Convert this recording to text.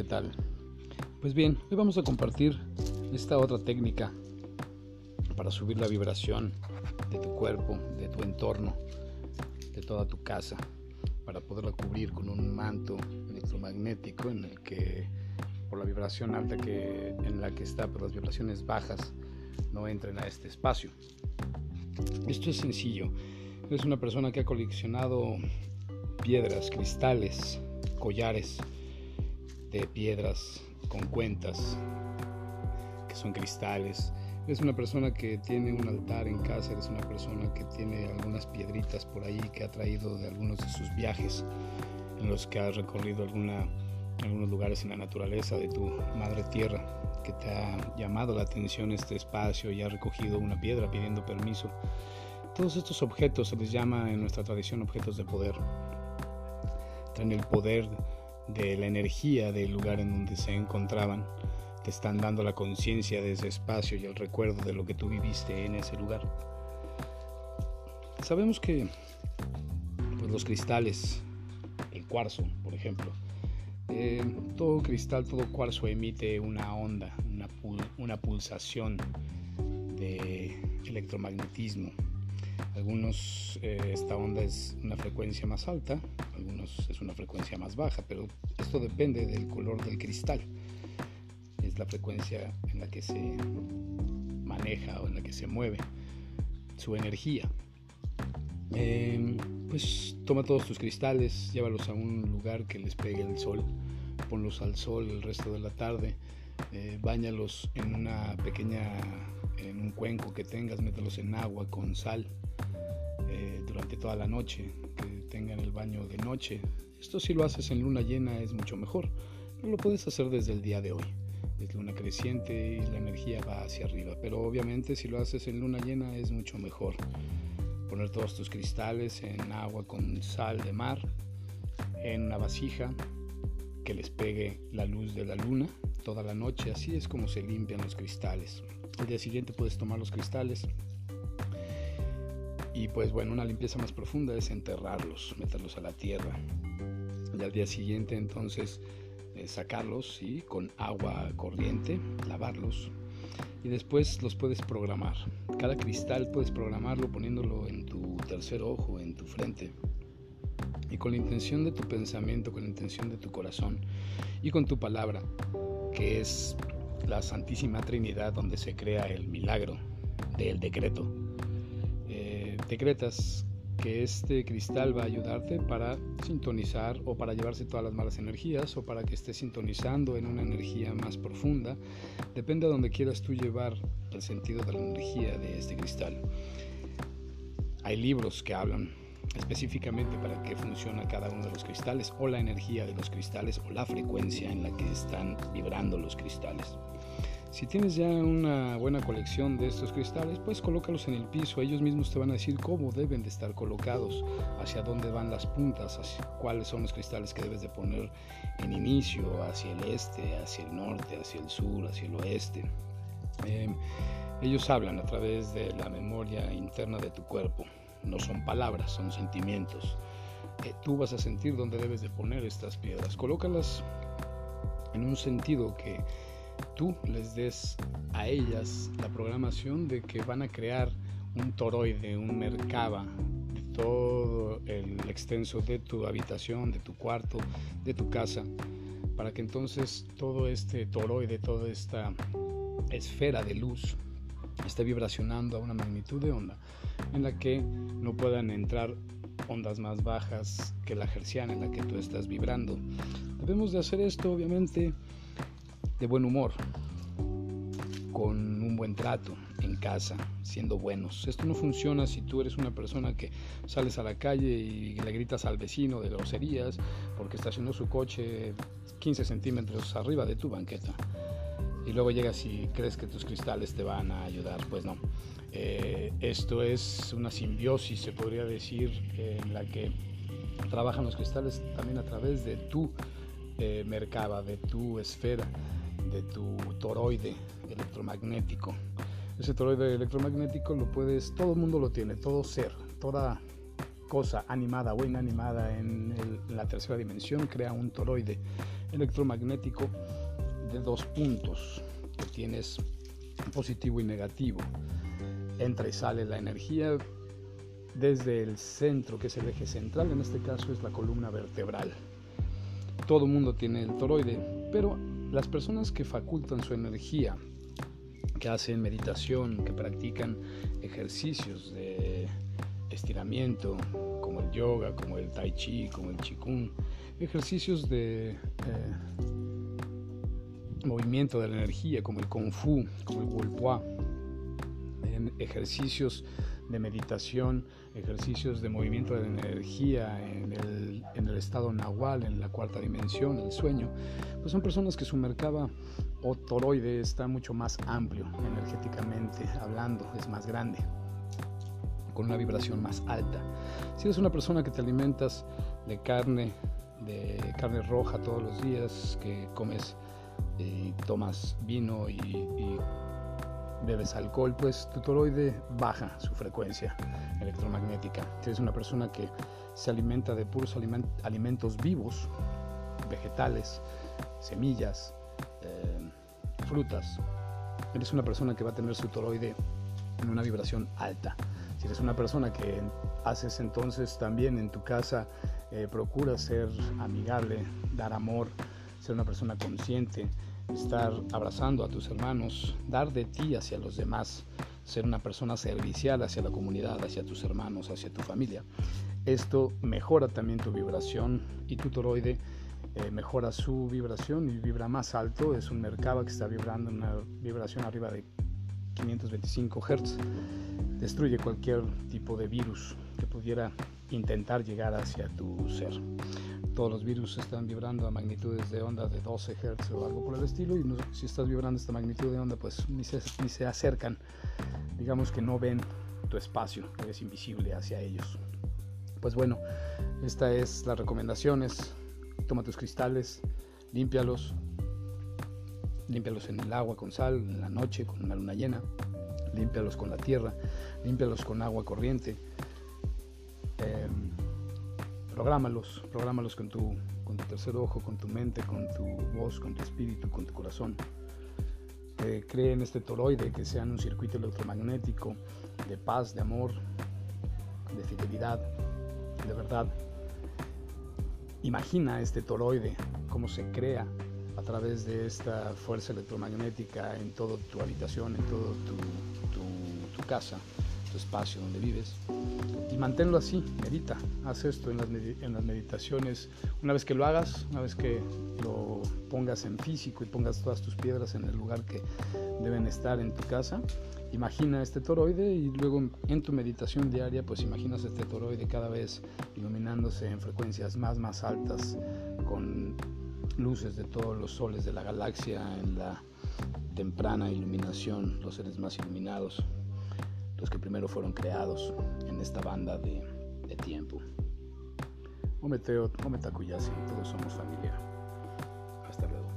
¿qué tal? Pues bien, hoy vamos a compartir esta otra técnica para subir la vibración de tu cuerpo, de tu entorno, de toda tu casa, para poderla cubrir con un manto electromagnético en el que por la vibración alta que en la que está, por las vibraciones bajas no entren a este espacio. Esto es sencillo. Es una persona que ha coleccionado piedras, cristales, collares de piedras con cuentas que son cristales. Es una persona que tiene un altar en casa, es una persona que tiene algunas piedritas por ahí que ha traído de algunos de sus viajes en los que ha recorrido alguna, algunos lugares en la naturaleza de tu madre tierra, que te ha llamado la atención este espacio y ha recogido una piedra pidiendo permiso. Todos estos objetos se les llama en nuestra tradición objetos de poder. Traen el poder de la energía del lugar en donde se encontraban. Te están dando la conciencia de ese espacio y el recuerdo de lo que tú viviste en ese lugar. Sabemos que pues, los cristales, el cuarzo, por ejemplo, eh, todo cristal, todo cuarzo emite una onda, una, una pulsación de electromagnetismo. Algunos eh, esta onda es una frecuencia más alta, algunos es una frecuencia más baja, pero esto depende del color del cristal. Es la frecuencia en la que se maneja o en la que se mueve su energía. Em, pues toma todos tus cristales, llévalos a un lugar que les pegue el sol, ponlos al sol el resto de la tarde, eh, bañalos en una pequeña, en un cuenco que tengas, mételos en agua con sal eh, durante toda la noche, que tengan el baño de noche. Esto si lo haces en luna llena es mucho mejor, no lo puedes hacer desde el día de hoy. Es luna creciente y la energía va hacia arriba, pero obviamente si lo haces en luna llena es mucho mejor poner todos tus cristales en agua con sal de mar, en una vasija, que les pegue la luz de la luna toda la noche. Así es como se limpian los cristales. El día siguiente puedes tomar los cristales y pues bueno, una limpieza más profunda es enterrarlos, meterlos a la tierra. Y al día siguiente entonces eh, sacarlos y con agua corriente, lavarlos, y después los puedes programar. Cada cristal puedes programarlo poniéndolo en tu tercer ojo, en tu frente. Y con la intención de tu pensamiento, con la intención de tu corazón y con tu palabra, que es la Santísima Trinidad donde se crea el milagro del decreto. Eh, decretas que este cristal va a ayudarte para sintonizar o para llevarse todas las malas energías o para que estés sintonizando en una energía más profunda. Depende de donde quieras tú llevar el sentido de la energía de este cristal. Hay libros que hablan específicamente para qué funciona cada uno de los cristales o la energía de los cristales o la frecuencia en la que están vibrando los cristales. Si tienes ya una buena colección de estos cristales, pues colócalos en el piso. Ellos mismos te van a decir cómo deben de estar colocados, hacia dónde van las puntas, hacia cuáles son los cristales que debes de poner en inicio, hacia el este, hacia el norte, hacia el sur, hacia el oeste. Em, ellos hablan a través de la memoria interna de tu cuerpo. No son palabras, son sentimientos. Eh, tú vas a sentir dónde debes de poner estas piedras. Colócalas en un sentido que tú les des a ellas la programación de que van a crear un toroide, un mercaba de todo el extenso de tu habitación, de tu cuarto, de tu casa, para que entonces todo este toroide, toda esta esfera de luz esté vibracionando a una magnitud de onda en la que no puedan entrar ondas más bajas que la herciana en la que tú estás vibrando. Debemos de hacer esto obviamente de buen humor, con un buen trato en casa, siendo buenos. Esto no funciona si tú eres una persona que sales a la calle y le gritas al vecino de groserías porque estacionó su coche 15 centímetros arriba de tu banqueta. Y luego llegas y crees que tus cristales te van a ayudar. Pues no. Eh, esto es una simbiosis, se podría decir, en la que trabajan los cristales también a través de tu eh, mercaba, de tu esfera de tu toroide electromagnético. Ese toroide electromagnético lo puedes, todo el mundo lo tiene, todo ser, toda cosa animada o inanimada en, la tercera dimensión crea un toroide electromagnético de dos puntos que tienes positivo y negativo. Entra y sale la energía desde el centro, que es el eje central, en este caso es la columna vertebral. Todo mundo tiene el toroide, pero las personas que facultan su energía, que hacen meditación, que practican ejercicios de estiramiento, como el yoga, como el tai chi, como el qigong, ejercicios de eh, movimiento de la energía, como el kung fu, como el wolpoa, ejercicios de meditación, ejercicios de movimiento de la energía en el, en el, estado nahual, en la cuarta dimensión, el sueño, pues son personas que su mercado o toroide está mucho más amplio energéticamente hablando, es más grande, con una vibración más alta. Si eres una persona que te alimentas de carne, de carne roja todos los días, que comes y tomas vino y, bebes alcohol, pues tu toroide baja su frecuencia electromagnética. Si eres una persona que se alimenta de puros alimentos vivos, vegetales, semillas, eh, frutas, eres una persona que va a tener su toroide en una vibración alta. Si eres una persona que haces entonces también en tu casa, eh, procura ser amigable, dar amor, ser una persona consciente, estar abrazando a tus hermanos, dar de ti hacia los demás, ser una persona servicial hacia la comunidad, hacia tus hermanos, hacia tu familia. Esto mejora también tu vibración y tu toroide eh, mejora su vibración y vibra más alto. Es un mercado que está vibrando una vibración arriba de 525 Hz. Destruye cualquier tipo de virus que pudiera intentar llegar hacia tu ser todos los virus están vibrando a magnitudes de onda de 12 Hz o algo por el estilo y si estás vibrando esta magnitud de onda pues ni se, ni se acercan, digamos que no ven tu espacio, eres invisible hacia ellos. Pues bueno, esta es las recomendaciones, toma tus cristales, límpialos, límpialos en el agua con sal, en la noche con una luna llena, límpialos con la tierra, límpialos con agua corriente. Prográmalos, prográmalos con tu, con tu tercer ojo, con tu mente, con tu voz, con tu espíritu, con tu corazón. Eh, cree en este toroide que sea un circuito electromagnético de paz, de amor, de fidelidad, de verdad. Imagina este toroide, cómo se crea a través de esta fuerza electromagnética en toda tu habitación, en toda tu casa, tu espacio donde vives y manténlo así, medita, haz esto en las, en las, meditaciones. Una vez que lo hagas, una vez que lo pongas en físico y pongas todas tus piedras en el lugar que deben estar en tu casa, imagina este toroide y luego en tu meditación diaria pues imaginas este toroide cada vez iluminándose en frecuencias más más altas con luces de todos los soles de la galaxia en la temprana iluminación, los seres más iluminados los que primero fueron creados en esta banda de, de tiempo. Ometeo, Ometakuyasi, todos somos familia. Hasta luego.